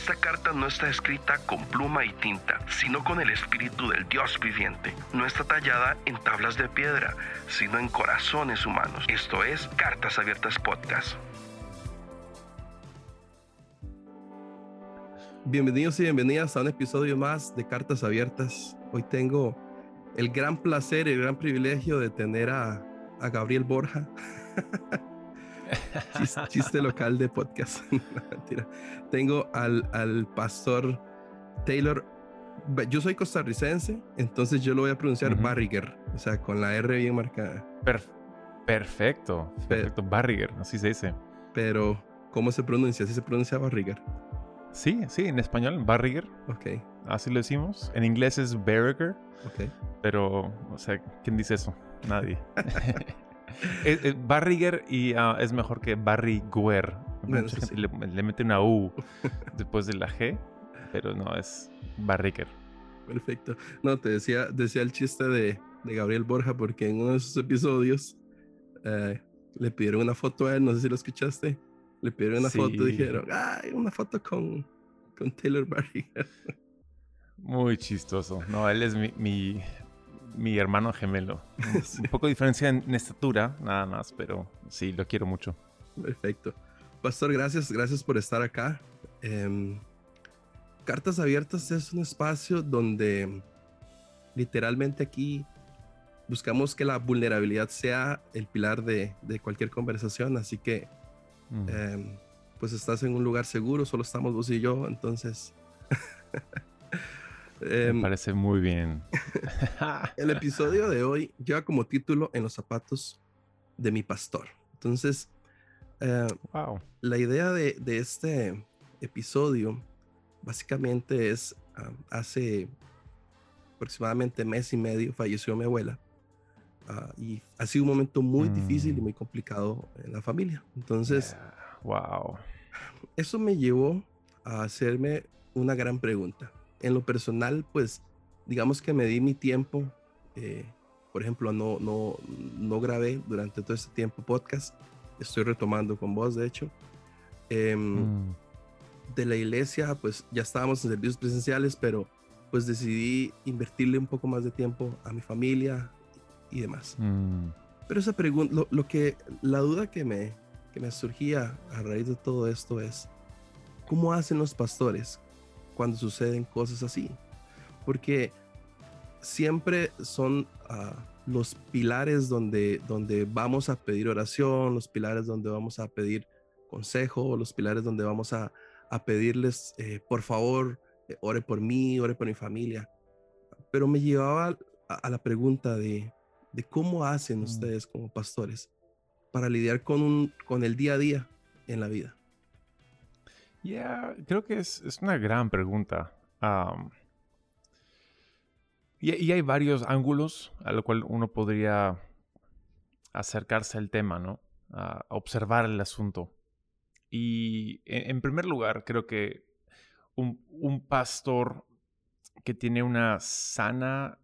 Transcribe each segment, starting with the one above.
Esta carta no está escrita con pluma y tinta, sino con el espíritu del Dios viviente. No está tallada en tablas de piedra, sino en corazones humanos. Esto es Cartas Abiertas Podcast. Bienvenidos y bienvenidas a un episodio más de Cartas Abiertas. Hoy tengo el gran placer y el gran privilegio de tener a, a Gabriel Borja. chiste, local de podcast. Tengo al, al, pastor Taylor. Yo soy costarricense, entonces yo lo voy a pronunciar Barriger, o sea, con la R bien marcada. perfecto, perfecto, Barriger, así se dice. Pero, ¿cómo se pronuncia? ¿Así se pronuncia Barriger? Sí, sí, en español, Barriger. Ok. Así lo decimos. En inglés es Barriger. Ok. Pero, o sea, ¿quién dice eso? Nadie. Barriger y ah, es mejor que Barriguer. le, mete una U después de la G, pero no, es Barriger. Perfecto. No, te decía, decía el chiste de, Gabriel Borja porque en uno de sus episodios eh, le pidieron una foto a él, no sé si lo escuchaste. Le pidieron una foto y dijeron, ¡ay, una foto con, con Taylor Barriger! Muy chistoso. No, él es mi, mi hermano gemelo. Un poco diferencia en, estatura, nada más, pero sí, lo quiero mucho. Perfecto. Pastor, gracias, gracias por estar acá. Em, Cartas Abiertas es un espacio donde literalmente aquí buscamos que la vulnerabilidad sea el pilar de, cualquier conversación, así que mm. em, pues estás en un lugar seguro, solo estamos vos y yo, entonces Me em, parece muy bien. el episodio de hoy lleva como título En los zapatos de mi pastor. Entonces, eh, la idea de, este episodio básicamente es, ah, hace aproximadamente mes y medio falleció mi abuela. Ah, y ha sido un momento muy difícil y mm. muy complicado en la familia. Entonces, wow. Eso me llevó a hacerme una gran pregunta en lo personal, pues digamos que me di mi tiempo. Eh, por ejemplo, no, no, no grabé durante todo este tiempo podcast. Estoy retomando con vos, de hecho. Em, mm. De la iglesia, pues ya estábamos en servicios presenciales, pero pues decidí invertirle un poco más de tiempo a mi familia y demás. Mm. Pero esa pregunta, lo, lo, que, la duda que me, que me surgía a raíz de todo esto es, ¿cómo hacen los pastores cuando suceden cosas así. Porque siempre son ah, los pilares donde, donde vamos a pedir oración, los pilares donde vamos a pedir consejo, los pilares donde vamos a, a pedirles, eh, por favor, eh, ore por mí, ore por mi familia. Pero me llevaba a, la pregunta de, de, cómo hacen mm. ustedes como pastores para lidiar con, un, con el día a día en la vida. Ya, creo que es, una gran pregunta. y, hay varios ángulos a lo cual uno podría acercarse al tema, ¿no? A observar el asunto. Y en, primer lugar, creo que un, pastor que tiene una sana,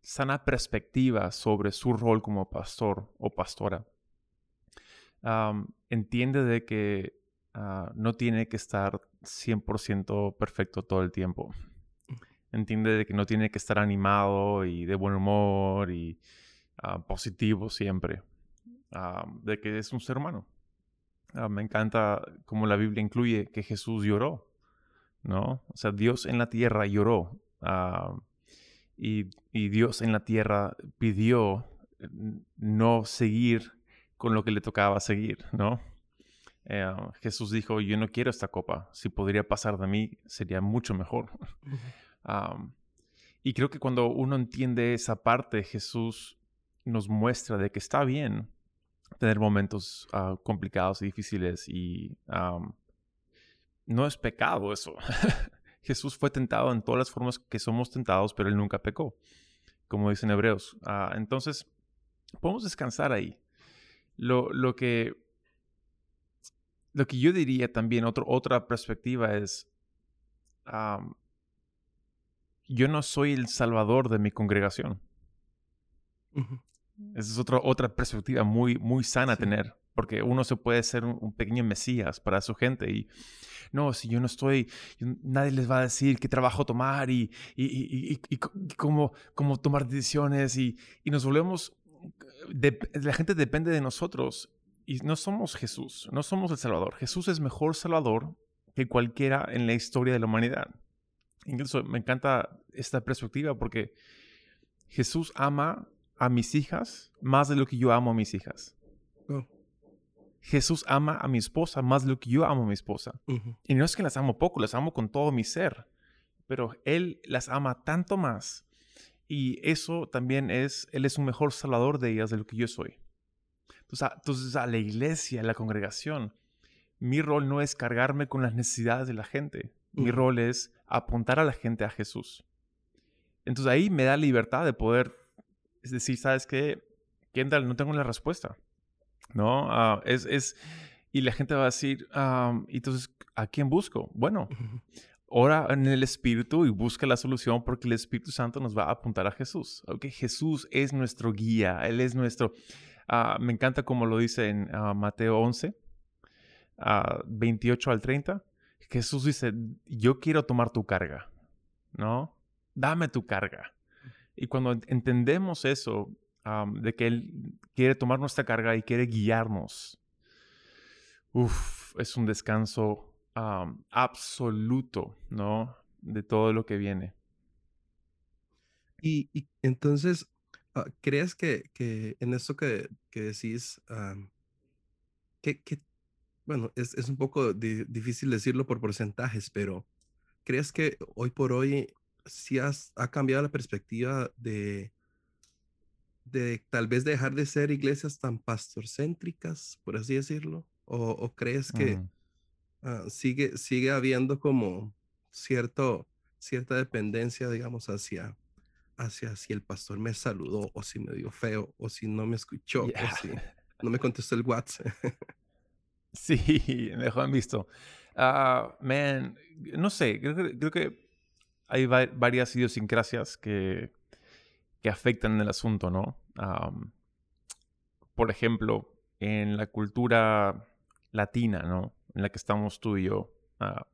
sana perspectiva sobre su rol como pastor o pastora entiende de que ah, no tiene que estar 100% perfecto todo el tiempo. Entiende de que no tiene que estar animado y de buen humor y ah, positivo siempre. de que es un ser humano. Ah, me encanta como la Biblia incluye que Jesús lloró, ¿no? O sea, Dios en la tierra lloró. y, y Dios en la tierra pidió no seguir con lo que le tocaba seguir, ¿no? Eh, Jesús dijo, yo no quiero esta copa, si podría pasar de mí sería mucho mejor. y creo que cuando uno entiende esa parte, Jesús nos muestra de que está bien tener momentos ah, complicados y difíciles y no es pecado eso. Jesús fue tentado en todas las formas que somos tentados, pero él nunca pecó, como dicen hebreos. Ah, entonces, podemos descansar ahí. Lo, que, lo que yo diría también, otra perspectiva es, yo no soy el salvador de mi congregación. Esa es otra, otra perspectiva muy, muy sana tener, porque uno se puede ser un, pequeño mesías para su gente y no, si yo no estoy, nadie les va a decir qué trabajo tomar y, y, y, cómo, cómo, tomar decisiones y, nos volvemos, la gente depende de nosotros y no somos Jesús, no somos el Salvador. Jesús es mejor Salvador que cualquiera en la historia de la humanidad. Incluso me encanta esta perspectiva porque Jesús ama a mis hijas más de lo que yo amo a mis hijas. Oh. Jesús ama a mi esposa más de lo que yo amo a mi esposa. Y no es que las amo poco, las amo con todo mi ser, pero Él las ama tanto más. Y eso también es, Él es un mejor salvador de ellas de lo que yo soy. Entonces a, entonces a la iglesia, a la congregación, mi rol no es cargarme con las necesidades de la gente. Mi rol es apuntar a la gente a Jesús. Entonces ahí me da libertad de poder decir, ¿sabes qué? Kendall, no tengo la respuesta. ¿No? Ah, es, es, y la gente va a decir, entonces, ¿a quién busco? Bueno, ora en el Espíritu y busca la solución porque el Espíritu Santo nos va a apuntar a Jesús. Okay? Jesús es nuestro guía, Él es nuestro... Ah, me encanta como lo dice en ah, Mateo 11, 28 al 30. Jesús dice, yo quiero tomar tu carga, ¿no? Dame tu carga. Y cuando entendemos eso, de que Él quiere tomar nuestra carga y quiere guiarnos, uf, es un descanso absoluto, ¿no? De todo lo que viene. Y, entonces, ah, ¿crees que, en eso que, decís, que, bueno, es, un poco difícil decirlo por porcentajes, pero ¿crees que hoy por hoy si has, ha cambiado la perspectiva de, de tal vez dejar de ser iglesias tan pastorcéntricas, por así decirlo? ¿O, crees que mm. Ah, sigue, sigue habiendo como cierto, cierta dependencia, digamos, hacia, hacia si el pastor me saludó o si me dio feo o si no me escuchó o si no me contestó el WhatsApp? sí, mejor han visto. Uh, man, no sé, creo que hay varias idiosincrasias que, que afectan el asunto, ¿no? por ejemplo, en la cultura latina, ¿no? En la que estamos tú y yo, ah,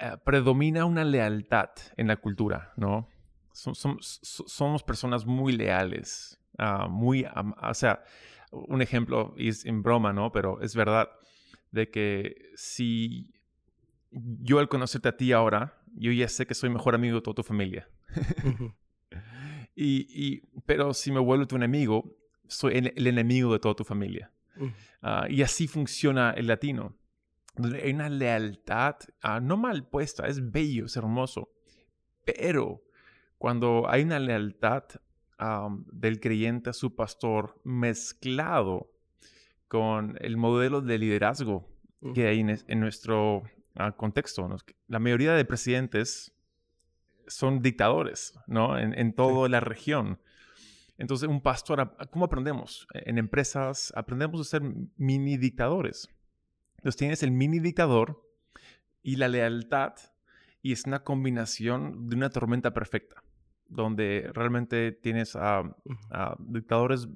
eh, predomina una lealtad en la cultura, ¿no? somos personas muy leales, ah, muy, o sea, un ejemplo es en broma, ¿no? Pero es verdad de que si yo al conocerte a ti ahora, yo ya sé que soy mejor amigo de toda tu familia. y, pero si me vuelvo tu enemigo, soy el, enemigo de toda tu familia. Ah, y así funciona el latino. Hay una lealtad uh, no mal puesta, es bello, es hermoso. Pero cuando hay una lealtad del creyente a su pastor mezclado con el modelo de liderazgo que hay en nuestro contexto. La mayoría de presidentes son dictadores, ¿no? En, toda la región. Entonces, un pastor, ¿cómo aprendemos? En empresas aprendemos a ser mini dictadores. Entonces, tienes el mini dictador y la lealtad, y es una combinación de una tormenta perfecta, donde realmente tienes a, dictadores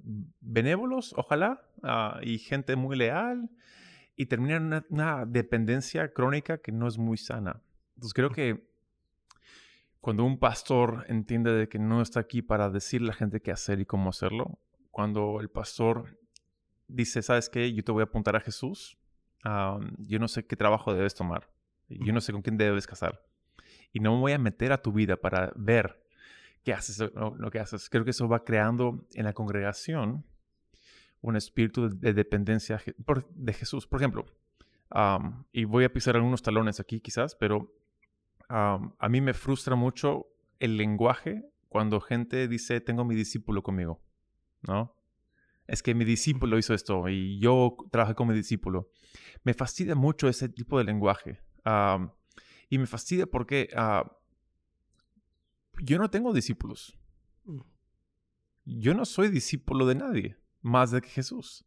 benévolos, ojalá, y gente muy leal, y termina en una, dependencia crónica que no es muy sana. Entonces creo que cuando un pastor entiende de que no está aquí para decirle a la gente qué hacer y cómo hacerlo, cuando el pastor dice, ¿sabes qué? Yo te voy a apuntar a Jesús, yo no sé qué trabajo debes tomar, yo no sé con quién debes casar, y no me voy a meter a tu vida para ver qué haces, lo que haces. Creo que eso va creando en la congregación un espíritu de dependencia de Jesús. Por ejemplo, y voy a pisar algunos talones aquí quizás, pero a mí me frustra mucho el lenguaje cuando gente dice, tengo mi discípulo conmigo, ¿no? Es que mi discípulo hizo esto y yo trabajé con mi discípulo. Me fastidia mucho ese tipo de lenguaje. y me fastidia porque ah, yo no tengo discípulos. Mm. Yo no soy discípulo de nadie más de que Jesús.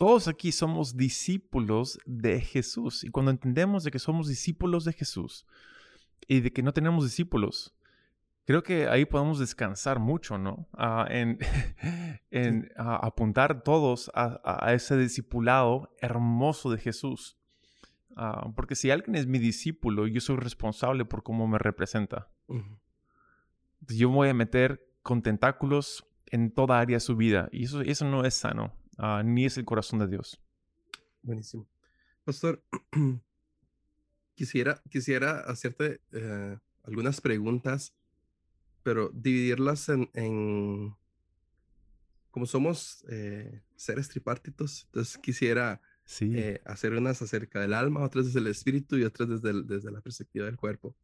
Todos aquí somos discípulos de Jesús. Y cuando entendemos de que somos discípulos de Jesús y de que no tenemos discípulos, creo que ahí podemos descansar mucho, ¿no? Ah, en, en apuntar todos a, ese discipulado hermoso de Jesús. Ah, porque si alguien es mi discípulo, yo soy responsable por cómo me representa. Yo me voy a meter con tentáculos en toda área de su vida. Y eso, eso no es sano, ah, ni es el corazón de Dios. Buenísimo. Pastor, quisiera, quisiera hacerte eh, algunas preguntas, pero dividirlas en, como somos eh, seres tripartitos, entonces quisiera eh, hacer unas acerca del alma, otras desde el espíritu y otras desde, desde la perspectiva del cuerpo.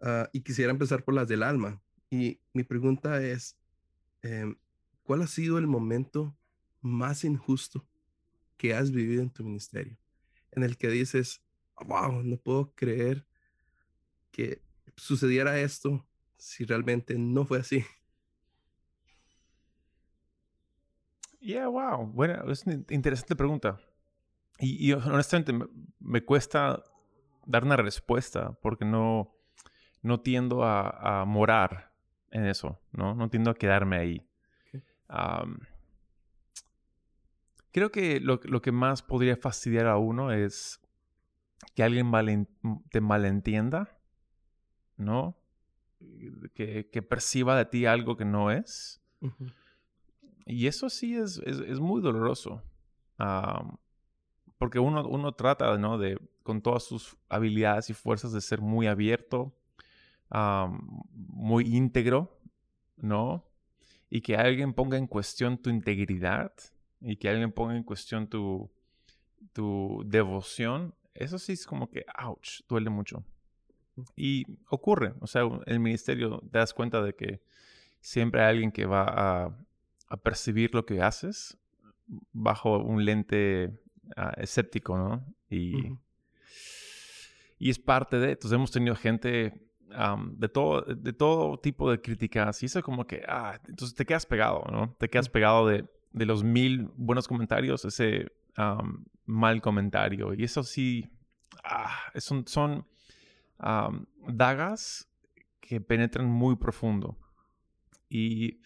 Ah, y quisiera empezar por las del alma. Y mi pregunta es, em, ¿cuál ha sido el momento más injusto que has vivido en tu ministerio? En el que dices, wow, no puedo creer que sucediera esto si realmente no fue así. Yeah, wow. Bueno, es una interesante pregunta. Y, honestamente me, cuesta dar una respuesta porque no, no tiendo a, morar en eso, ¿no? No tiendo a quedarme ahí. Creo que lo, que más podría fastidiar a uno es que alguien te malentienda, ¿no? Que, perciba de ti algo que no es. Y eso sí es, es, muy doloroso porque uno, uno trata, ¿no? De, con todas sus habilidades y fuerzas, de ser muy abierto, muy íntegro, ¿no? Y que alguien ponga en cuestión tu integridad y que alguien ponga en cuestión tu, tu devoción, eso sí es como que, ouch, duele mucho. Y ocurre, o sea, el ministerio te das cuenta de que siempre hay alguien que va a, a percibir lo que haces bajo un lente Ah, escéptico, ¿no? Y, y es parte de, entonces hemos tenido gente de, todo, de todo tipo de críticas y eso como que, ah, entonces te quedas pegado, ¿no? Te quedas pegado de, de los mil buenos comentarios, ese mal comentario. Y eso sí, ah, son, son dagas que penetran muy profundo. Y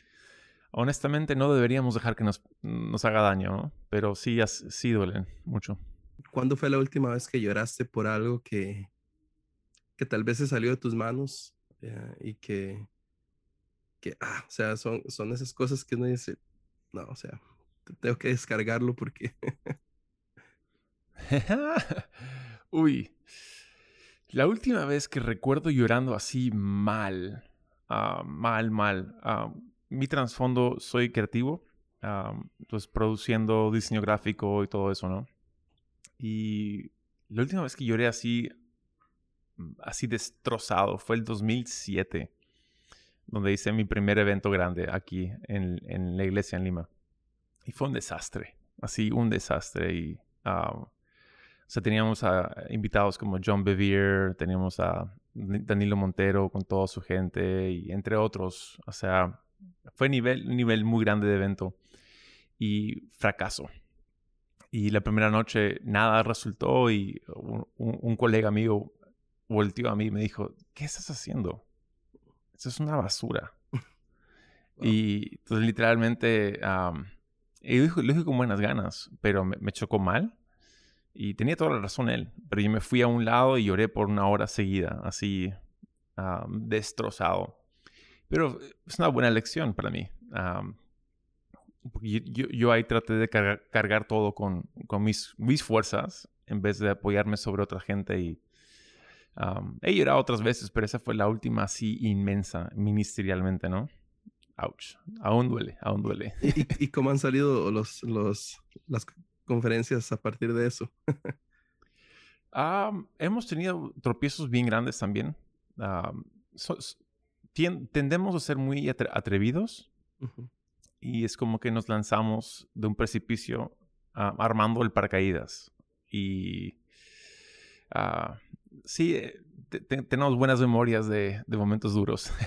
honestamente no deberíamos dejar que nos, nos haga daño, ¿no? Pero sí, sí duelen mucho. ¿Cuándo fue la última vez que lloraste por algo que, que tal vez se salió de tus manos eh, y que, que, ah, o sea, son, son esas cosas que uno dice, no, o sea, tengo que descargarlo porque... Uy, la última vez que recuerdo llorando así mal, ah, mal, mal, uh, mi trasfondo, soy creativo, pues produciendo diseño gráfico y todo eso, ¿no? Y la última vez que lloré así, mm, así destrozado, fue el 2007, donde hice mi primer evento grande aquí en, en la iglesia en Lima. Y fue un desastre, así un desastre. Y, o sea, teníamos invitados como John Bevere, teníamos a Danilo Montero con toda su gente y entre otros, o sea, fue un nivel muy grande de evento y fracaso. Y la primera noche nada resultó y un, colega mío volteó a mí y me dijo, ¿qué estás haciendo? Eso es una basura. Y entonces literalmente, y lo, dije, con buenas ganas, pero me, chocó mal. Y tenía toda la razón él, pero yo me fui a un lado y lloré por una hora seguida, así destrozado. Pero es una buena lección para mí. yo, ahí traté de cargar, todo con, mis, mis, fuerzas en vez de apoyarme sobre otra gente. Y he llorado otras veces, pero esa fue la última así inmensa, ministerialmente, ¿no? Ouch. Aún duele, aún duele. ¿Y, cómo han salido los, los, las conferencias a partir de eso? hemos tenido tropiezos bien grandes también tendemos a ser muy atrevidos y es como que nos lanzamos de un precipicio ah, armando el paracaídas. Y uh, sí, eh, tenemos buenas memorias de, momentos duros.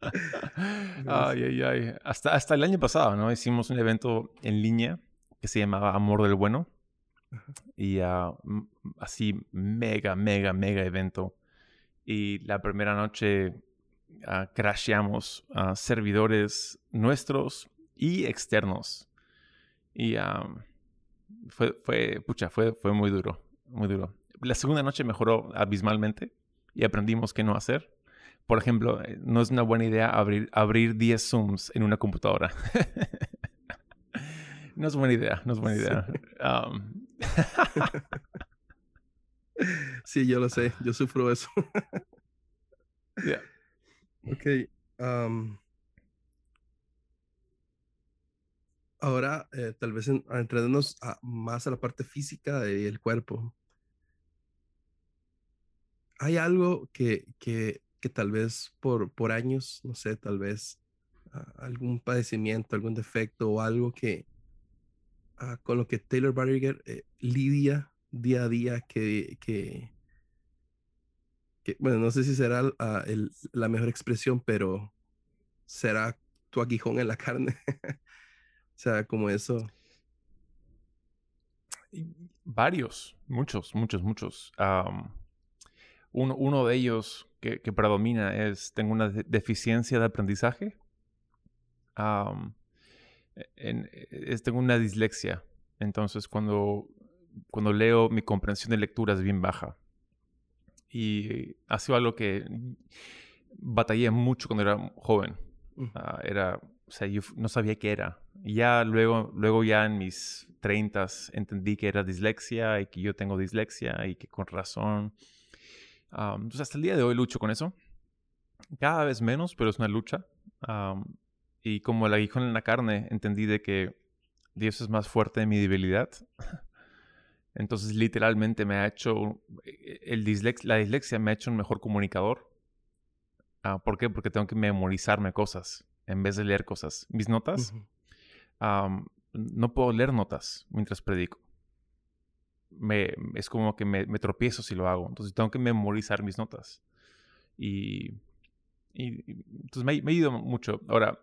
ay, ay, ay. Hasta, hasta el año pasado, ¿no? Hicimos un evento en línea que se llamaba Amor del Bueno. Y uh, así, mega, mega, mega evento y la primera noche uh, crasheamos servidores nuestros y externos. Y fue, fue, pucha, fue, fue muy duro, muy duro. La segunda noche mejoró abismalmente y aprendimos qué no hacer. Por ejemplo, eh, no es una buena idea abrir, abrir 10 Zooms en una computadora. no es buena idea, no es buena idea. sí, yo lo sé, yo sufro eso. yeah. Ok. ahora, eh, tal vez en, más a la parte física del cuerpo. Hay algo que, que, que tal vez por, por años, no sé, tal vez ah, algún padecimiento, algún defecto o algo que ah, con lo que Taylor Barriger eh, lidia día a día que, que, bueno, no sé si será ah, la mejor expresión, pero será tu aguijón en la carne. o sea, como eso. Varios, muchos, muchos, muchos. Uno, uno, de ellos que, predomina es, tengo una deficiencia de aprendizaje. en, es, tengo una dislexia. Entonces, cuando, cuando leo, mi comprensión de lectura es bien baja. Y ha sido algo que batallé mucho cuando era joven. Ah, era, o sea, yo no sabía qué era. Y ya luego, luego ya en mis treintas entendí que era dislexia y que yo tengo dislexia y que con razón. Entonces hasta el día de hoy lucho con eso. Cada vez menos, pero es una lucha. y como el aguijón en la carne, entendí de que Dios es más fuerte de mi debilidad. Entonces, literalmente me ha hecho, eh, el la dislexia me ha hecho un mejor comunicador. Ah, ¿Por qué? Porque tengo que memorizarme cosas en vez de leer cosas. Mis notas, no puedo leer notas mientras predico. Es como que me, tropiezo si lo hago. Entonces, tengo que memorizar mis notas. Y, entonces me, me, ido mucho. Ahora,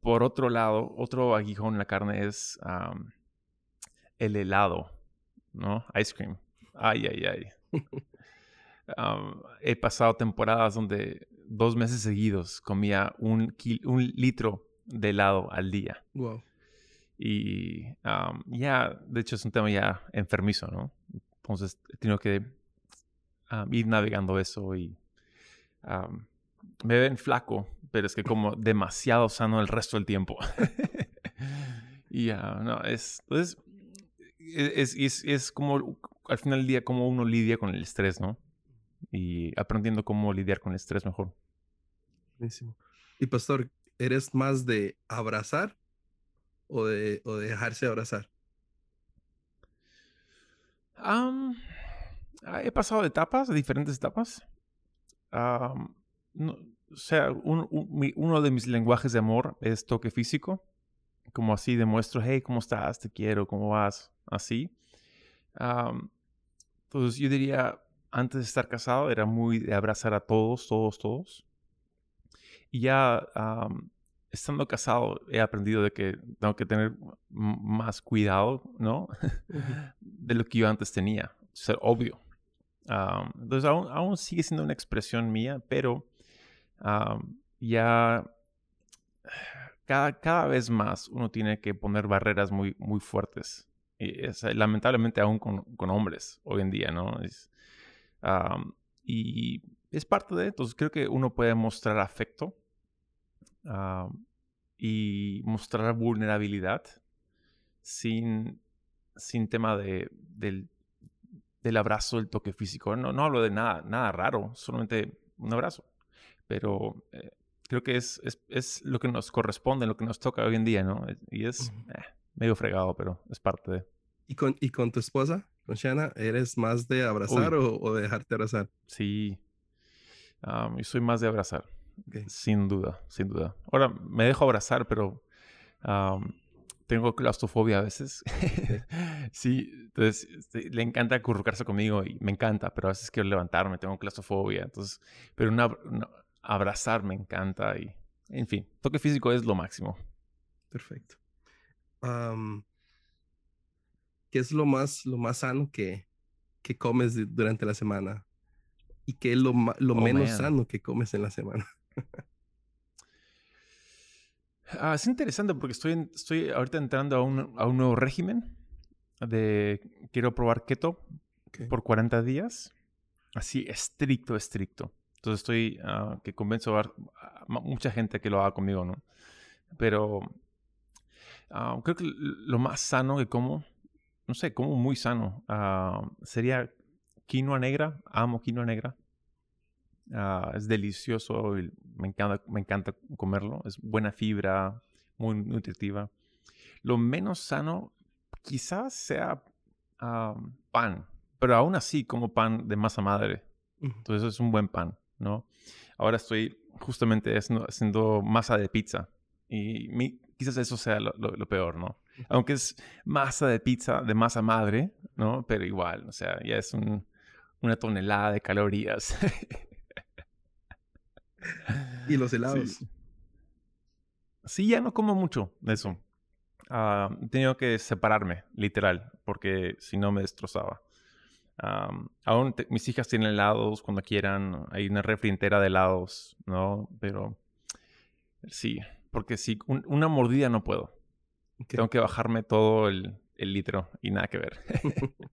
por otro lado, otro aguijón en la carne es el helado. ¿no? Ice cream. Ay, ay, ay. he pasado temporadas donde dos meses seguidos comía un, un litro de helado al día. Wow. Y ya, de hecho, es un tema ya enfermizo, ¿no? Entonces, he tenido que ir navegando eso y me ven flaco, pero es que como demasiado sano el resto del tiempo. y no, es, entonces, e-, es, es, es, como al final del día como uno lidia con el estrés, ¿no? Y aprendiendo cómo lidiar con el estrés mejor. Buenísimo. Y pastor, ¿eres más de abrazar o de, o dejarse abrazar? he pasado de etapas, de diferentes etapas. no, o sea, uno de mis lenguajes de amor es toque físico. Como así demuestro, hey, ¿cómo estás? Te quiero, ¿cómo vas? así. entonces yo diría, antes de estar casado era muy de abrazar a todos, todos, todos. Y ya estando casado he aprendido de que tengo que tener más cuidado, ¿no? de lo que yo antes tenía, ser obvio. entonces aún, aún, sigue siendo una expresión mía, pero ya cada, cada, vez más uno tiene que poner barreras muy, muy fuertes y es, lamentablemente aún con, con, hombres hoy en día, ¿no? Es, y es parte de, entonces creo que uno puede mostrar afecto y mostrar vulnerabilidad sin, sin tema de, del, del abrazo, del toque físico. No, no hablo de nada, nada raro, solamente un abrazo. Pero eh, creo que es, es, es, lo que nos corresponde, lo que nos toca hoy en día, ¿no? Y es medio fregado, pero es parte de. ¿Y con, y con tu esposa, con Shana, eres más de abrazar o, de dejarte abrazar? Sí, yo soy más de abrazar, sin duda, sin duda. Ahora, me dejo abrazar, pero tengo claustrofobia a veces. sí, entonces este, le encanta acurrucarse conmigo y me encanta, pero a veces quiero levantarme, tengo claustrofobia. Entonces, pero una, abrazar me encanta y, en fin, toque físico es lo máximo. Perfecto. ¿Qué es lo más, lo más sano que, que comes durante la semana? ¿Y qué es lo, lo oh, menos sano que comes en la semana? Ah, es interesante porque estoy, estoy ahorita entrando a un, a un nuevo régimen de quiero probar keto por 40 días. Así, estricto, estricto. Entonces estoy ah, que convenzo a, mucha gente que lo haga conmigo, ¿no? Pero ah, creo que lo más sano que como, no sé, como muy sano, sería quinoa negra. Amo quinoa negra. Ah, es delicioso y me encanta, me encanta comerlo. Es buena fibra, muy nutritiva. Lo menos sano quizás sea pan, pero aún así como pan de masa madre. Entonces es un buen pan, ¿no? Ahora estoy justamente haciendo, masa de pizza y quizás eso sea lo, peor, ¿no? Aunque es masa de pizza de masa madre, ¿no? Pero igual, o sea, ya es una tonelada de calorías. ¿Y los helados? Sí, ya no como mucho de eso. Ah, he tenido que separarme, literal, porque si no me destrozaba. aún mis hijas tienen helados cuando quieran, hay una refri entera de helados, ¿no? Pero sí, porque si una mordida no puedo. Tengo que bajarme todo el, el litro y nada que ver.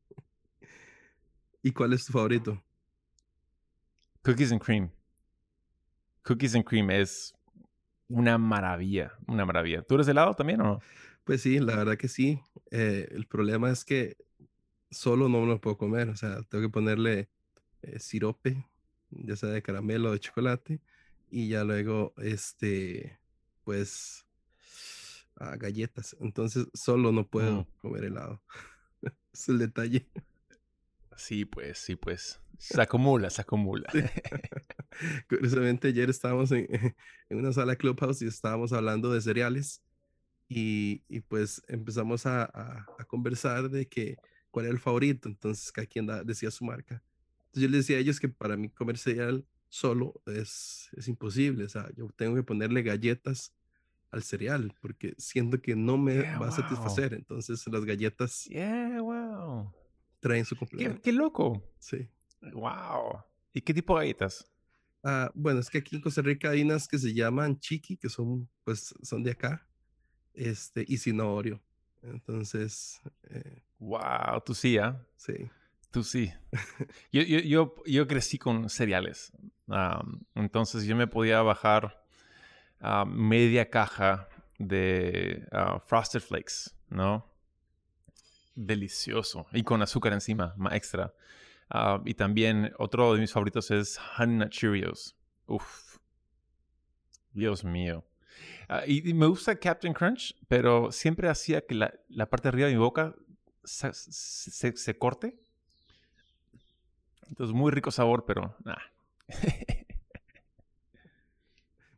¿Y cuál es tu favorito? Cookies and cream. Cookies and Cream es una maravilla, una maravilla. ¿Tú eres helado también o no? Pues sí, la verdad que sí. Eh, el problema es que solo no me lo puedo comer, o sea, tengo que ponerle eh, sirope, ya sea de caramelo o de chocolate, y ya luego, este, pues, ah, galletas. Entonces, solo no puedo mm. comer helado. es el detalle. Sí, pues, sí, pues. Se acumula, se acumula. Curiosamente, ayer estábamos en, en, una sala Clubhouse y estábamos hablando de cereales y, y pues empezamos a, a, conversar de que cuál era el favorito. Entonces, cada quien decía su marca. Entonces, yo les decía a ellos que para mí comer cereal solo es, es imposible. O sea, yo tengo que ponerle galletas al cereal porque siento que no me va a satisfacer. Entonces, las galletas yeah, wow. traen su complemento. ¿Qué, qué loco. Sí. Wow. ¿Y qué tipo de galletas? Ah, bueno, es que aquí en Costa Rica hay unas que se llaman chiqui, que son, pues, son de acá, este, y sin Oreo. Entonces. Eh, wow, tú sí, ¿ah? Sí. Tú sí. yo, yo, yo, yo, crecí con cereales. entonces yo me podía bajar media caja de uh, Frosted Flakes, ¿no? Delicioso. Y con azúcar encima, más extra. Ah, y también otro de mis favoritos es Honey Nut Cheerios. Uf. Dios mío. Ah, y, me gusta Captain Crunch, pero siempre hacía que la, la parte de arriba de mi boca se, se, corte. Entonces, muy rico sabor, pero nah.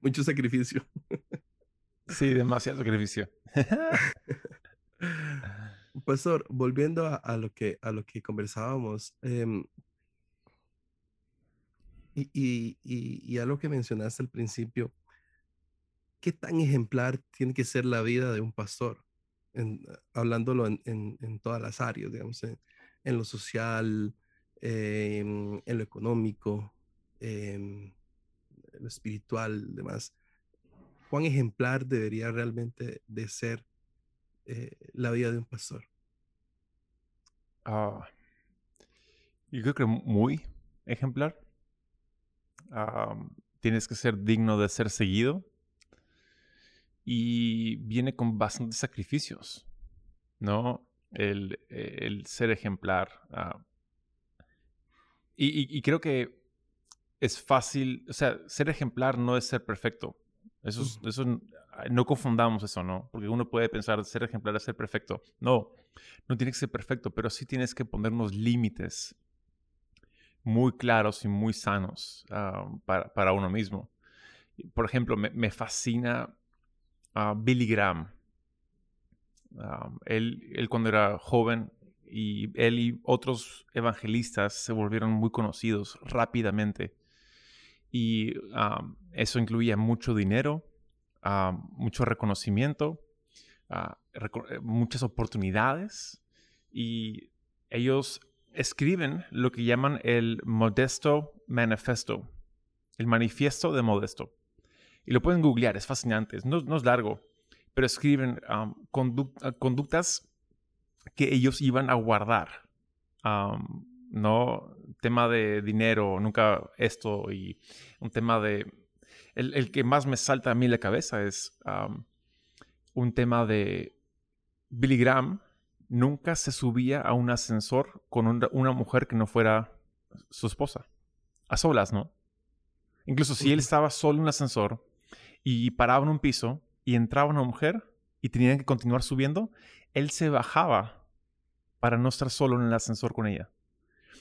Mucho sacrificio. sí, demasiado sacrificio. Pastor, volviendo a, lo, que, a lo que conversábamos, em, y, y, y, a lo que mencionaste al principio, ¿qué tan ejemplar tiene que ser la vida de un pastor? En, hablándolo en, en, todas las áreas, digamos, en, lo social, em, en lo económico, en lo espiritual, demás. ¿Cuán ejemplar debería realmente de ser eh, la vida de un pastor? Ah, yo creo que muy ejemplar. tienes que ser digno de ser seguido. Y viene con bastantes sacrificios, ¿no? El, ser ejemplar. Ah. y, creo que es fácil, o sea, ser ejemplar no es ser perfecto. Eso, eso no confundamos eso, ¿no? Porque uno puede pensar ser ejemplar es ser perfecto. No, no tiene que ser perfecto, pero sí tienes que ponernos límites muy claros y muy sanos ah, para, uno mismo. Por ejemplo, me, fascina a Billy Graham. Ah, él, él cuando era joven y él y otros evangelistas se volvieron muy conocidos rápidamente. Y ah, eso incluía mucho dinero, mucho reconocimiento, eh, muchas oportunidades y ellos escriben lo que llaman el Modesto Manifesto, el manifiesto de Modesto. Y lo pueden googlear, es fascinante, no, no es largo, pero escriben conductas que ellos iban a guardar. no tema de dinero, nunca esto, y un tema de... El, que más me salta a mí la cabeza es un tema de Billy Graham nunca se subía a un ascensor con una mujer que no fuera su esposa. A solas, ¿no? Incluso si él estaba solo en un ascensor y paraba en un piso y entraba una mujer y tenían que continuar subiendo, él se bajaba para no estar solo en el ascensor con ella.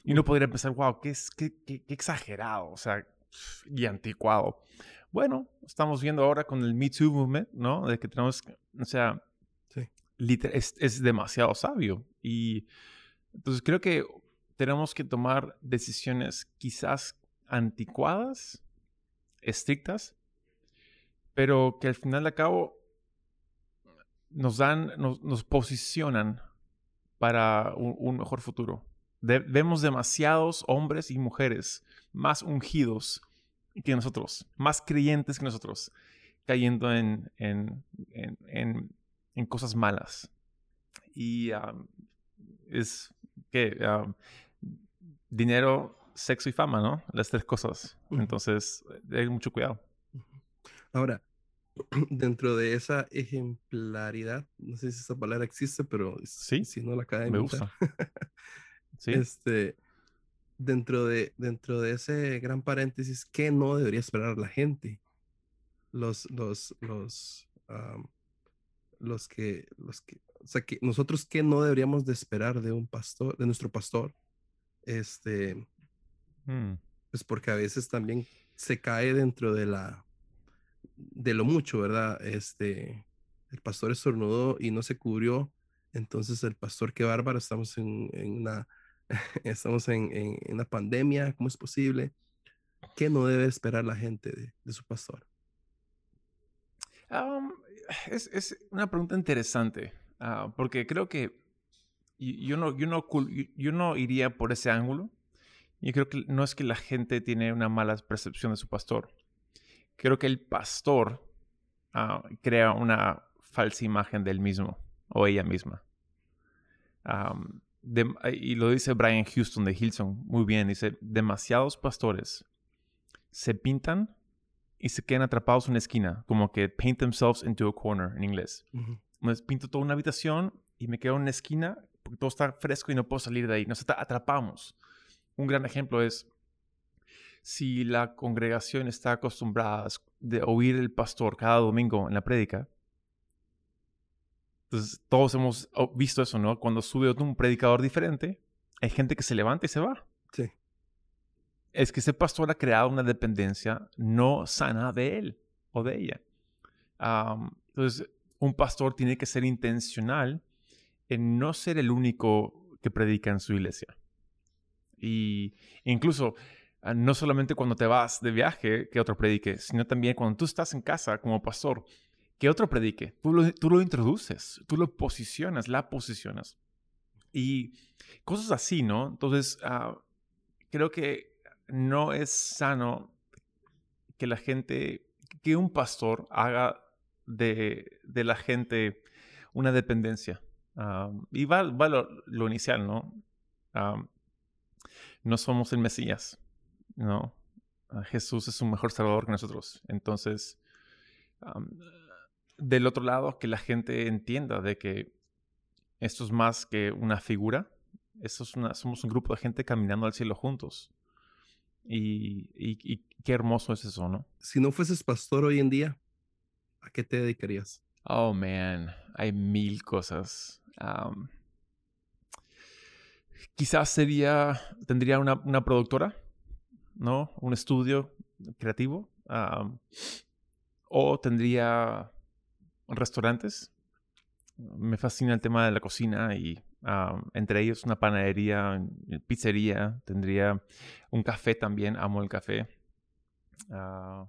Y uno podría pensar, wow, qué, qué, qué, exagerado, o sea, y anticuado. Bueno, estamos viendo ahora con el Me Too movement, ¿no? De que tenemos, o sea, es, es, demasiado sabio. Y entonces creo que tenemos que tomar decisiones quizás anticuadas, estrictas, pero que al final de cabo nos dan, nos, posicionan para un, mejor futuro. vemos demasiados hombres y mujeres más ungidos que nosotros, más creyentes que nosotros, cayendo en, en, en, cosas malas. Y es que dinero, sexo y fama, ¿no? Las tres cosas. Entonces, hay mucho cuidado. Ahora, dentro de esa ejemplaridad, no sé si esa palabra existe, pero sí, si no la acaba Me gusta. sí. Este, dentro de, dentro de ese gran paréntesis, ¿qué no debería esperar la gente? Los, los, los, los que, los que, o sea, que nosotros qué no deberíamos de esperar de un pastor, de nuestro pastor, este, mm. pues porque a veces también se cae dentro de la, de lo mucho, ¿verdad? Este, el pastor estornudó y no se cubrió, entonces el pastor, qué bárbaro, estamos en, una, estamos en, una pandemia, ¿cómo es posible? ¿Qué no debe esperar la gente de, su pastor? es, una pregunta interesante, ah, porque creo que yo no, yo, no, yo no iría por ese ángulo. Y creo que no es que la gente tiene una mala percepción de su pastor creo que el pastor ah, crea una falsa imagen del mismo o ella misma. Y lo dice Brian Houston de Hilson muy bien. Dice, demasiados pastores se pintan y se quedan atrapados en una esquina, como que paint themselves into a corner en inglés. Me pinto toda una habitación y me quedo en una esquina porque todo está fresco y no puedo salir de ahí. Nos atrapamos. Un gran ejemplo es si la congregación está acostumbrada de oír el pastor cada domingo en la prédica, entonces todos hemos visto eso, ¿no? Cuando sube un predicador diferente, hay gente que se levanta y se va. Sí. Es que ese pastor ha creado una dependencia no sana de él o de ella. entonces, un pastor tiene que ser intencional en no ser el único que predica en su iglesia. Y incluso Ah, no solamente cuando te vas de viaje que otro predique, sino también cuando tú estás en casa como pastor, que otro predique. Tú lo, introduces, tú lo posicionas, la posicionas. Y cosas así, ¿no? Entonces, ah, creo que no es sano que la gente, que un pastor haga de, de la gente una dependencia. Ah, y va, va lo, inicial, ¿no? no somos el Mesías. ¿no? Jesús es un mejor salvador que nosotros. Entonces, del otro lado, que la gente entienda de que esto es más que una figura, esto es una, somos un grupo de gente caminando al cielo juntos. Y, y, qué hermoso es eso, ¿no? Si no fueses pastor hoy en día, ¿a qué te dedicarías? Oh, man, hay mil cosas. quizás sería, tendría una, una productora ¿no? Un estudio creativo. o tendría restaurantes. Me fascina el tema de la cocina y entre ellos una panadería, pizzería. Tendría un café también. Amo el café. Uh,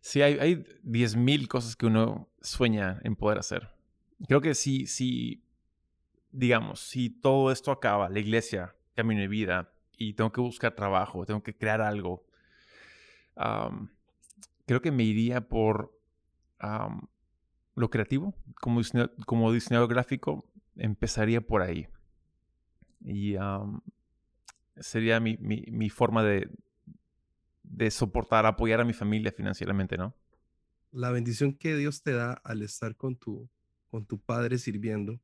sí, hay, hay 10.000 cosas que uno sueña en poder hacer. Creo que si, si, digamos, si todo esto acaba, la iglesia, camino de vida, y tengo que buscar trabajo, tengo que crear algo. creo que me iría por lo creativo. Como, como diseñador gráfico, empezaría por ahí. Y sería mi, mi, forma de, de soportar, apoyar a mi familia financieramente, ¿no? La bendición que Dios te da al estar con tu, con tu padre sirviendo.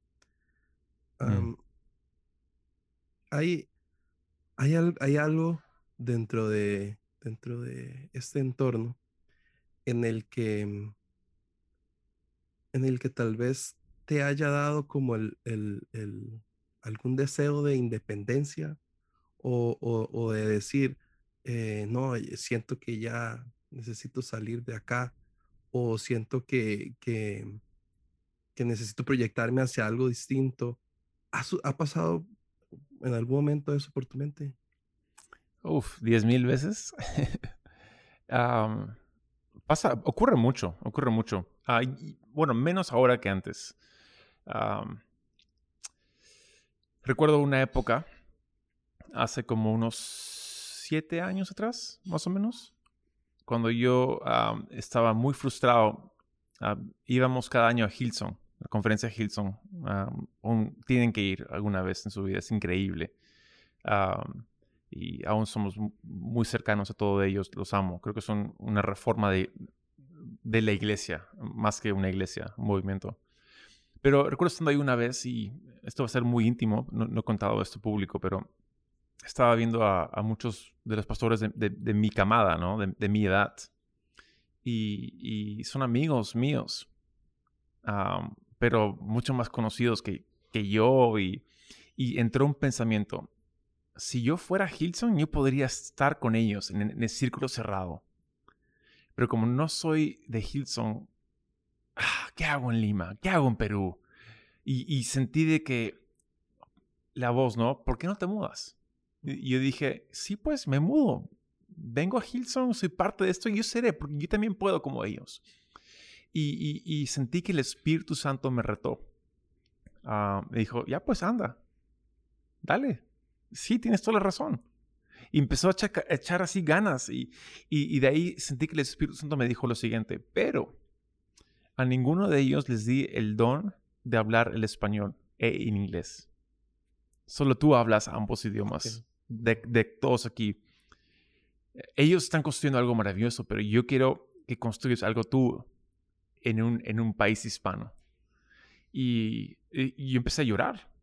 Mm. hay, hay, hay, algo dentro de, dentro de este entorno en el que, en el que tal vez te haya dado como el, el, algún deseo de independencia o, o, de decir, eh, no, siento que ya necesito salir de acá o siento que, que, necesito proyectarme hacia algo distinto. ¿Ha, ¿Ha, pasado en algún momento eso por tu mente? Uf, diez mil veces. pasa, ocurre mucho, ocurre mucho. Bueno, menos ahora que antes. recuerdo una época, hace como unos siete años atrás, más o menos, cuando yo estaba muy frustrado. íbamos cada año a Hilson, la conferencia Hilson. tienen que ir alguna vez en su vida, es increíble y aún somos muy cercanos a todos ellos, los amo. Creo que son una reforma de, de la iglesia, más que una iglesia, un movimiento. Pero recuerdo estando ahí una vez, y esto va a ser muy íntimo, no, he contado esto público, pero estaba viendo a, muchos de los pastores de, mi camada, ¿no? de, mi edad. Y, son amigos míos, pero mucho más conocidos que, que yo. Y, y entró un pensamiento, si yo fuera Hilson, yo podría estar con ellos en, el círculo cerrado. Pero como no soy de Hilson, ah, ¿qué hago en Lima? ¿Qué hago en Perú? Y, sentí de que la voz, ¿no? ¿Por qué no te mudas? Y yo dije, sí, pues me mudo. Vengo a Hilson, soy parte de esto y yo seré, porque yo también puedo como ellos. Y, sentí que el Espíritu Santo me retó. Ah, me dijo, ya pues anda, dale, sí, tienes toda la razón. Y empezó a echar, así ganas y, y, de ahí sentí que el Espíritu Santo me dijo lo siguiente, pero a ninguno de ellos les di el don de hablar el español e inglés. Solo tú hablas ambos idiomas, de, de, todos aquí. Ellos están construyendo algo maravilloso, pero yo quiero que construyas algo tú en un, en un país hispano. Y, y yo empecé a llorar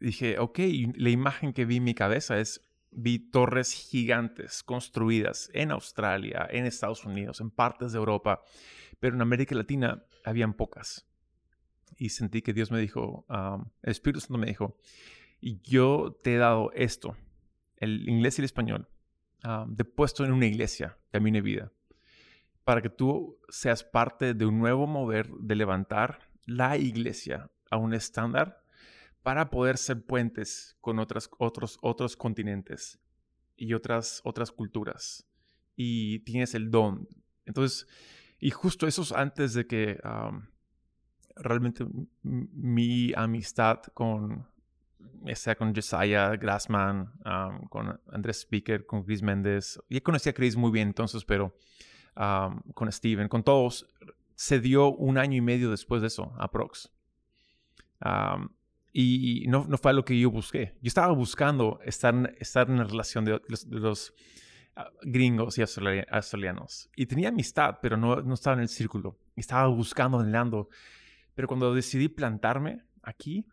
dije, ok, la imagen que vi en mi cabeza es, vi torres gigantes construidas en Australia, en Estados Unidos, en partes de Europa, pero en América Latina habían pocas. Y sentí que Dios me dijo, el Espíritu Santo me dijo, yo te he dado esto, el inglés y el español, te he puesto en una iglesia, camino y vida, para que tú seas parte de un nuevo mover de levantar la iglesia a un estándar para poder ser puentes con otras, otros, otros continentes y otras, otras culturas. Y tienes el don. Entonces, y justo eso es antes de que realmente mi amistad con, sea con Josiah Grassman, con Andrés Speaker, con Chris Méndez, ya conocía a Chris muy bien entonces, pero con Steven, con todos, se dio un año y medio después de eso, aprox. Y no, no fue lo que yo busqué. Yo estaba buscando estar, estar en la relación de los, ah, gringos y australianos. Y tenía amistad, pero no, no estaba en el círculo. Estaba buscando, anhelando. Pero cuando decidí plantarme aquí,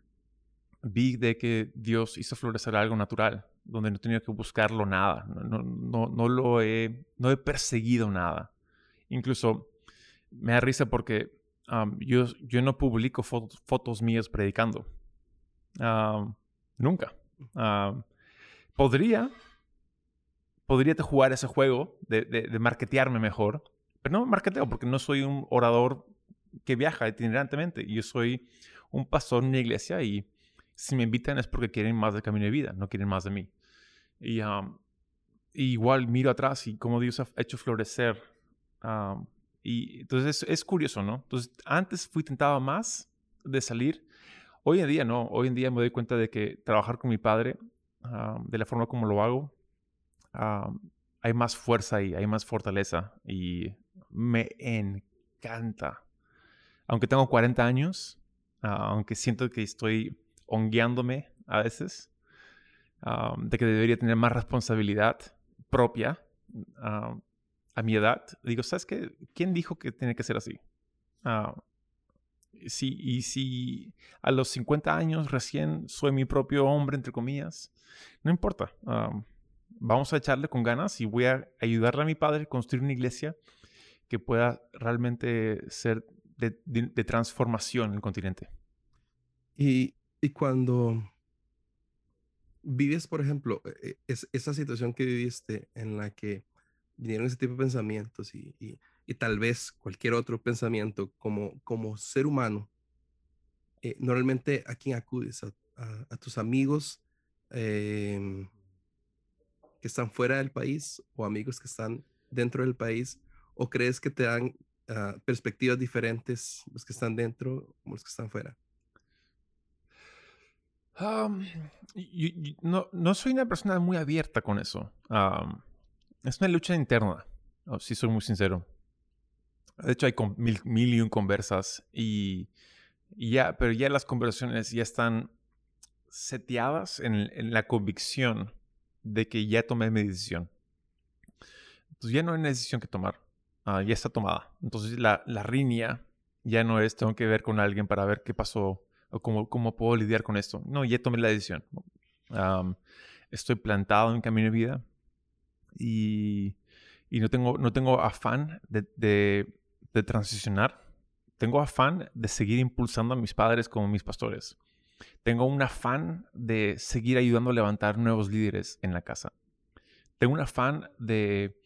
vi de que Dios hizo florecer algo natural, donde no tenía que buscarlo nada. No, no, no, lo he, no he perseguido nada. Incluso me da risa porque yo, yo no publico fotos, fotos mías predicando nunca. podría, podría jugar ese juego de, de, marketearme mejor, pero no marketeo porque no soy un orador que viaja itinerantemente. Yo soy un pastor en iglesia y si me invitan es porque quieren más de camino de vida, no quieren más de mí. Y, igual miro atrás y cómo Dios ha hecho florecer. y entonces es, es, curioso, ¿no? Entonces antes fui tentado más de salir Hoy en día no, hoy en día me doy cuenta de que trabajar con mi padre, de la forma como lo hago, hay más fuerza y hay más fortaleza y me encanta. Aunque tengo 40 años, ah, aunque siento que estoy hongueándome a veces, ah, de que debería tener más responsabilidad propia a mi edad, digo, ¿sabes qué? ¿Quién dijo que tiene que ser así? Si, y si a los 50 años recién soy mi propio hombre, entre comillas, no importa. vamos a echarle con ganas y voy a ayudarle a mi padre a construir una iglesia que pueda realmente ser de, transformación en el continente. Y, cuando vives, por ejemplo, e, e, es, esa situación que viviste en la que vinieron ese tipo de pensamientos y, tal vez cualquier otro pensamiento como, como ser humano, eh, normalmente a quién acudes, a, tus amigos em, que están fuera del país o amigos que están dentro del país, o crees que te dan Ah, perspectivas diferentes, los que están dentro como los que están fuera? no, no, soy una persona muy abierta con eso. es una lucha interna, si soy muy sincero. De hecho, hay mil, mil, y un conversas y, ya, pero ya las conversaciones ya están seteadas en, en, la convicción de que ya tomé mi decisión. Entonces ya no hay una decisión que tomar. Ah, ya está tomada. Entonces la, la riña ya no es tengo que ver con alguien para ver qué pasó o cómo, cómo puedo lidiar con esto. No, ya tomé la decisión. estoy plantado en camino de vida y, y, no, tengo, no tengo afán de, de, de, transicionar. Tengo afán de seguir impulsando a mis padres como mis pastores. Tengo un afán de seguir ayudando a levantar nuevos líderes en la casa. Tengo un afán de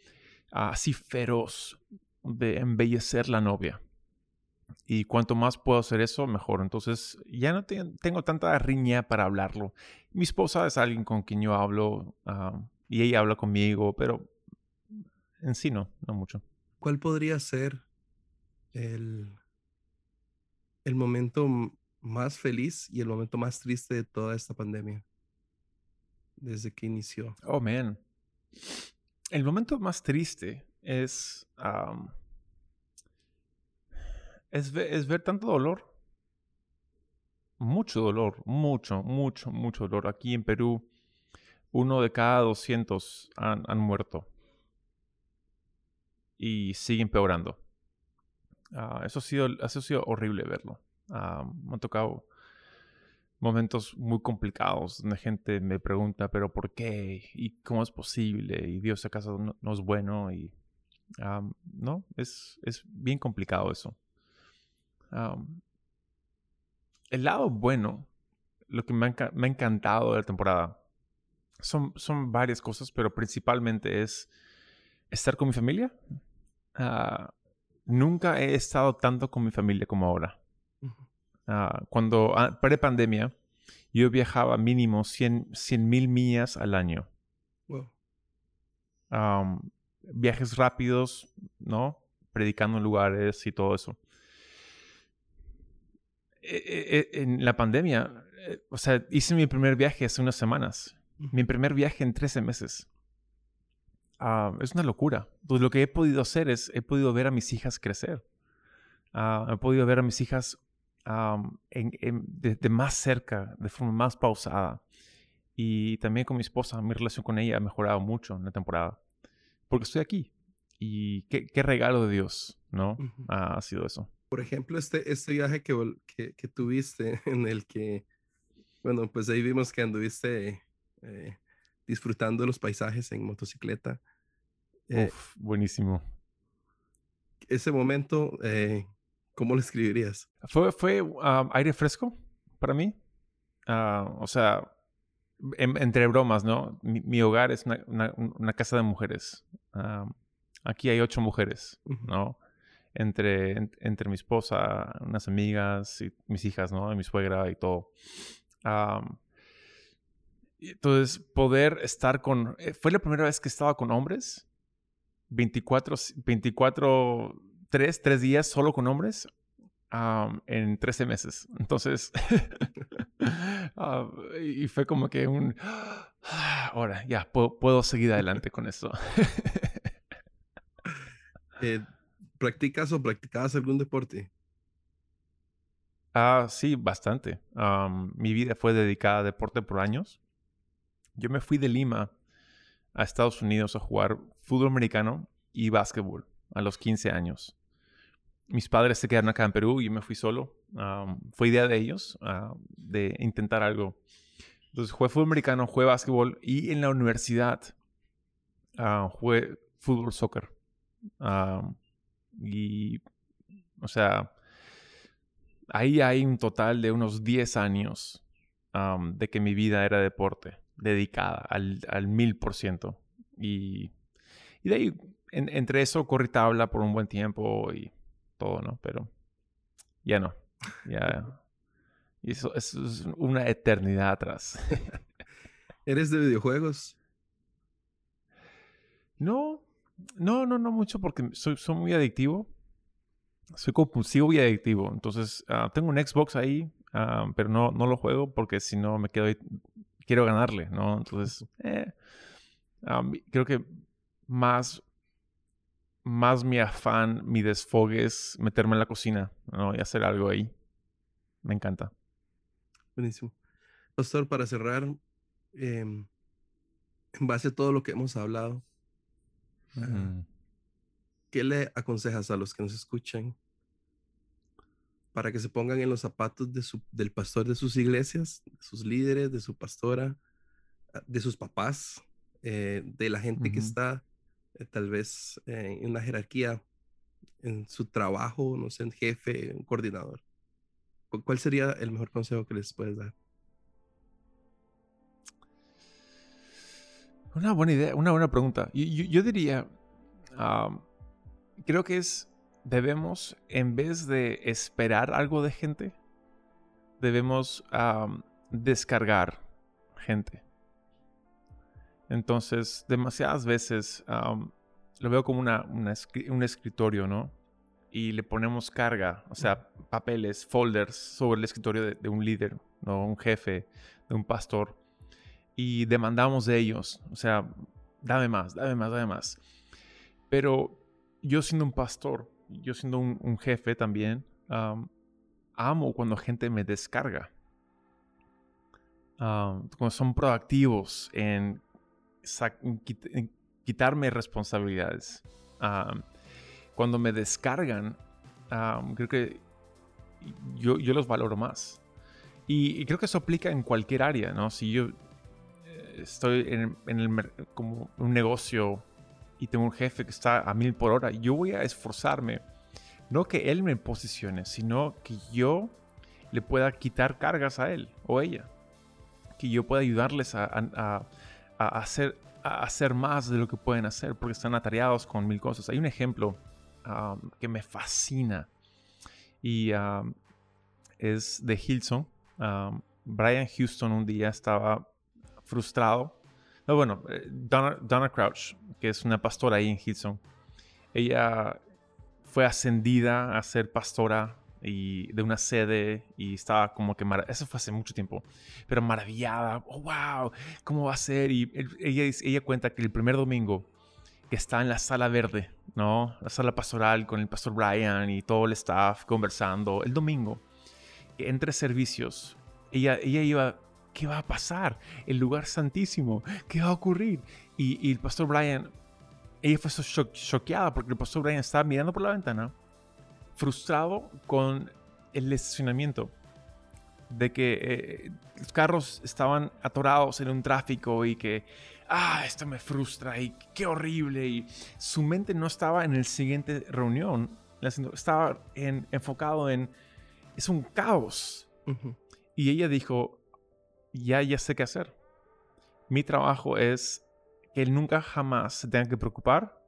así feroz de embellecer la novia. Y cuanto más puedo hacer eso, mejor. Entonces, ya no tengo tanta riña para hablarlo. Mi esposa es alguien con quien yo hablo ah, y ella habla conmigo, pero en sí no, no mucho. ¿Cuál podría ser el, el momento más feliz y el momento más triste de toda esta pandemia? Desde que inició. Oh, man. El momento más triste es, es, ver tanto dolor. Mucho dolor, mucho, mucho, mucho dolor. Aquí en Perú, uno de cada 200 han, han muerto. Y sigue empeorando. Ah, eso, ha sido, ha sido horrible verlo. me ha tocado momentos muy complicados donde gente me pregunta, pero ¿por qué? ¿Y cómo es posible? ¿Y Dios acaso no, es bueno? Y no, es, es, bien complicado eso. el lado bueno, lo que me ha, encantado de la temporada, son, son varias cosas, pero principalmente es estar con mi familia. Ah, nunca he estado tanto con mi familia como ahora. Ah, cuando, ah, pre-pandemia, yo viajaba mínimo 100 mil millas al año. viajes rápidos, ¿no? Predicando en lugares y todo eso. E, e, e, en la pandemia, eh, o sea, hice mi primer viaje hace unas semanas. Mi primer viaje en 13 meses. Ah, es una locura. Pues lo que he podido hacer es, he podido ver a mis hijas crecer. he podido ver a mis hijas en, de, más cerca, de forma más pausada. Y también con mi esposa, mi relación con ella ha mejorado mucho en la temporada. Porque estoy aquí. Y qué, qué regalo de Dios, ¿no? ha sido eso. Por ejemplo, este, este viaje que, que, que, tuviste en el que, bueno, pues ahí vimos que anduviste eh, disfrutando los paisajes en motocicleta. Eh, buenísimo. Ese momento, eh, ¿Cómo lo escribirías? Fue, fue aire fresco para mí. Ah, o sea, entre bromas, ¿no? Mi, hogar es una, casa de mujeres. aquí hay ocho mujeres, ¿no? Entre, entre mi esposa, unas amigas, y mis hijas, ¿no? Y mi suegra y todo. entonces, poder estar con... Eh, fue la primera vez que estaba con hombres. 24, 24 tres, tres días solo con hombres en 13 meses. Entonces, ah, y fue como que un, ahora ya puedo, seguir adelante con esto. Eh, ¿Practicas o practicabas algún deporte? Ah, sí, bastante. mi vida fue dedicada a deporte por años. Yo me fui de Lima a Estados Unidos a jugar fútbol americano y básquetbol a los 15 años. Mis padres se quedaron acá en Perú y yo me fui solo. fue idea de ellos ah, de intentar algo. Entonces jugué fútbol americano, jugué básquetbol y en la universidad uh, jugué fútbol, soccer. y, o sea, ahí hay un total de unos 10 años de que mi vida era deporte, dedicada al mil por ciento. Y, de ahí, entre eso, corrí tabla por un buen tiempo y todo, ¿no? Pero ya no. Ya. Y eso, es una eternidad atrás. ¿Eres de videojuegos? No, no, no, no mucho porque soy, soy muy adictivo. Soy compulsivo y adictivo. Entonces, ah, tengo un Xbox ahí, ah, pero no, no lo juego porque si no me quedo ahí, quiero ganarle, ¿no? Entonces, eh, creo que más más mi afán, mi desfogue es meterme en la cocina ¿no? y hacer algo ahí. Me encanta. Buenísimo. Pastor, para cerrar, em, en base a todo lo que hemos hablado, ah, ¿qué le aconsejas a los que nos escuchan para que se pongan en los zapatos de su, del pastor de sus iglesias, de sus líderes, de su pastora, ah, de sus papás, eh, de la gente que está eh, tal vez eh, en una jerarquía en su trabajo, no sé, un jefe, un coordinador. ¿Cuál sería el mejor consejo que les puedes dar? Una buena idea, una buena pregunta. Yo, diría, creo que es, debemos, en vez de esperar algo de gente, debemos descargar gente. Entonces, demasiadas veces lo veo como una, un escritorio, ¿no? Y le ponemos carga, o sea, papeles, folders sobre el escritorio de, un líder, ¿no? Un jefe, de un pastor. Y demandamos de ellos, o sea, dame más, dame más, dame más. Pero yo siendo un pastor, yo siendo un, jefe también, amo cuando gente me descarga. cuando son proactivos en quitarme responsabilidades. cuando me descargan, creo que yo, yo, los valoro más. Y, creo que eso aplica en cualquier área, ¿no? Si yo eh, estoy en, el, como un negocio y tengo un jefe que está a mil por hora, yo voy a esforzarme, no que él me posicione, sino que yo le pueda quitar cargas a él o ella, que yo pueda ayudarles a, a a hacer, a hacer más de lo que pueden hacer porque están atareados con mil cosas. Hay un ejemplo um, que me fascina y um, es de Hilson. Um, Brian Houston un día estaba frustrado. No, bueno, eh, Donna, Crouch, que es una pastora ahí en Hilson, ella fue ascendida a ser pastora y de una sede y estaba como que, eso fue hace mucho tiempo, pero maravillada, oh, wow, ¿cómo va a ser? Y ella, ella cuenta que el primer domingo que está en la sala verde, ¿no? La sala pastoral con el pastor Brian y todo el staff conversando, el domingo, entre servicios, ella, ella iba, ¿qué va a pasar? El lugar santísimo, ¿qué va a ocurrir? Y, el pastor Brian, ella fue choqueada porque el pastor Brian estaba mirando por la ventana frustrado con el estacionamiento. De que eh, los carros estaban atorados en un tráfico y que, ah, esto me frustra y qué horrible. Y su mente no estaba en el siguiente reunión, estaba enfocado en, es un caos. Y ella dijo, ya, ya sé qué hacer. Mi trabajo es que él nunca jamás se tenga que preocupar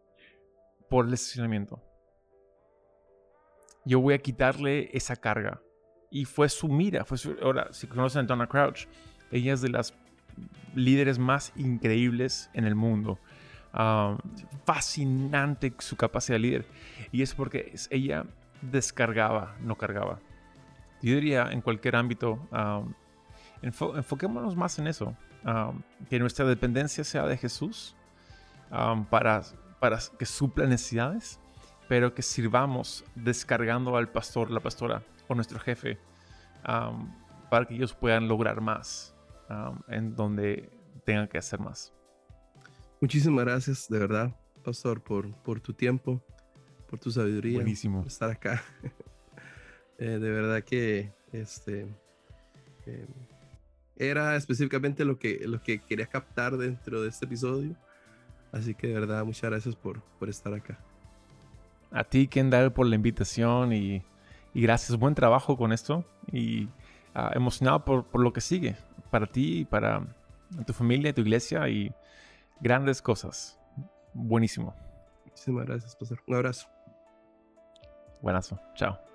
por el estacionamiento yo voy a quitarle esa carga. Y fue su mira, fue su, ahora, si conocen a Donna Crouch, ella es de las líderes más increíbles en el mundo. fascinante su capacidad de líder. Y es porque ella descargaba, no cargaba. Yo diría en cualquier ámbito, enfoquémonos más en eso. que nuestra dependencia sea de Jesús para, para que supla necesidades pero que sirvamos descargando al pastor, la pastora o nuestro jefe para que ellos puedan lograr más en donde tengan que hacer más. Muchísimas gracias, de verdad, pastor, por, por tu tiempo, por tu sabiduría, Buenísimo. por estar acá. Eh, de verdad que este em, era específicamente lo que, lo que quería captar dentro de este episodio. Así que de verdad, muchas gracias por, por estar acá. A ti, Kendall, por la invitación y, gracias. Buen trabajo con esto y ah, emocionado por, por, lo que sigue para ti y para tu familia, tu iglesia y grandes cosas. Buenísimo. Muchísimas gracias, pastor. Un abrazo. Buenazo. Chao.